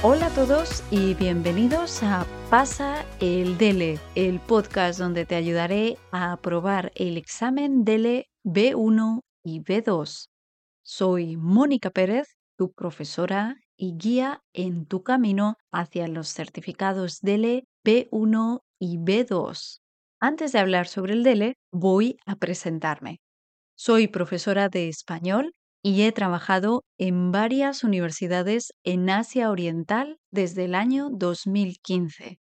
Hola a todos y bienvenidos a Pasa el DELE, el podcast donde te ayudaré a aprobar el examen DELE B1 y B2. Soy Mónica Pérez, tu profesora y guía en tu camino hacia los certificados DELE B1 y B2. Antes de hablar sobre el DELE, voy a presentarme. Soy profesora de español y he trabajado en varias universidades en Asia Oriental desde el año 2015.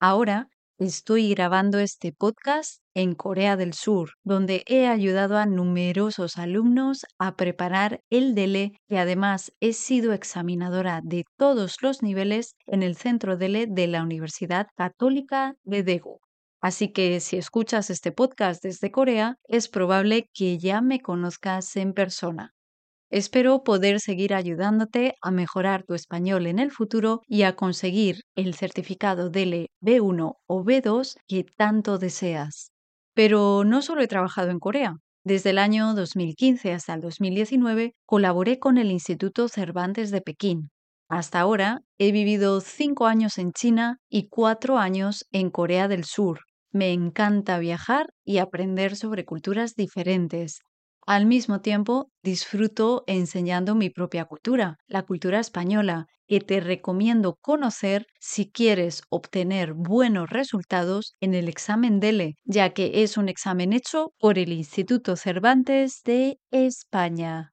Ahora estoy grabando este podcast en Corea del Sur, donde he ayudado a numerosos alumnos a preparar el DELE y además he sido examinadora de todos los niveles en el centro DELE de la Universidad Católica de Daegu. Así que si escuchas este podcast desde Corea, es probable que ya me conozcas en persona. Espero poder seguir ayudándote a mejorar tu español en el futuro y a conseguir el certificado DELE B1 o B2 que tanto deseas. Pero no solo he trabajado en Corea. Desde el año 2015 hasta el 2019 colaboré con el Instituto Cervantes de Pekín. Hasta ahora he vivido cinco años en China y cuatro años en Corea del Sur. Me encanta viajar y aprender sobre culturas diferentes, al mismo tiempo, disfruto enseñando mi propia cultura, la cultura española, que te recomiendo conocer si quieres obtener buenos resultados en el examen DELE, ya que es un examen hecho por el Instituto Cervantes de España.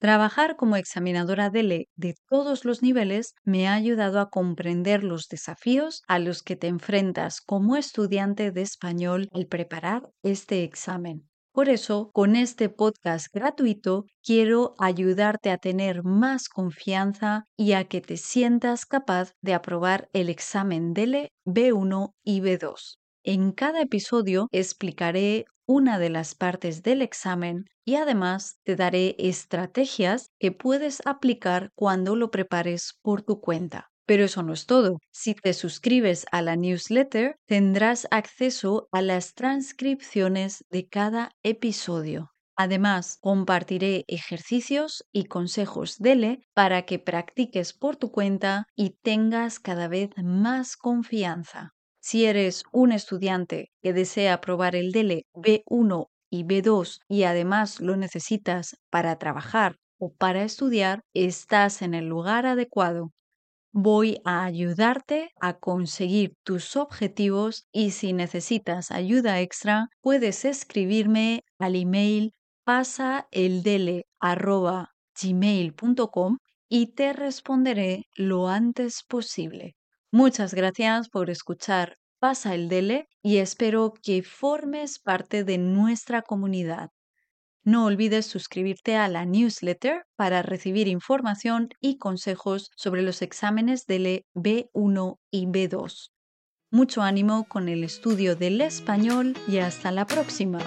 Trabajar como examinadora DELE de todos los niveles me ha ayudado a comprender los desafíos a los que te enfrentas como estudiante de español al preparar este examen. Por eso, con este podcast gratuito, quiero ayudarte a tener más confianza y a que te sientas capaz de aprobar el examen DELE B1 y B2. En cada episodio explicaré una de las partes del examen y además te daré estrategias que puedes aplicar cuando lo prepares por tu cuenta. Pero eso no es todo. Si te suscribes a la newsletter, tendrás acceso a las transcripciones de cada episodio. Además, compartiré ejercicios y consejos DELE para que practiques por tu cuenta y tengas cada vez más confianza. Si eres un estudiante que desea probar el DELE B1 y B2 y además lo necesitas para trabajar o para estudiar, estás en el lugar adecuado voy a ayudarte a conseguir tus objetivos y si necesitas ayuda extra, puedes escribirme al email pasaeldele.gmail.com y te responderé lo antes posible. Muchas gracias por escuchar Pasa el Dele y espero que formes parte de nuestra comunidad. No olvides suscribirte a la newsletter para recibir información y consejos sobre los exámenes del B1 y B2. Mucho ánimo con el estudio del español y hasta la próxima.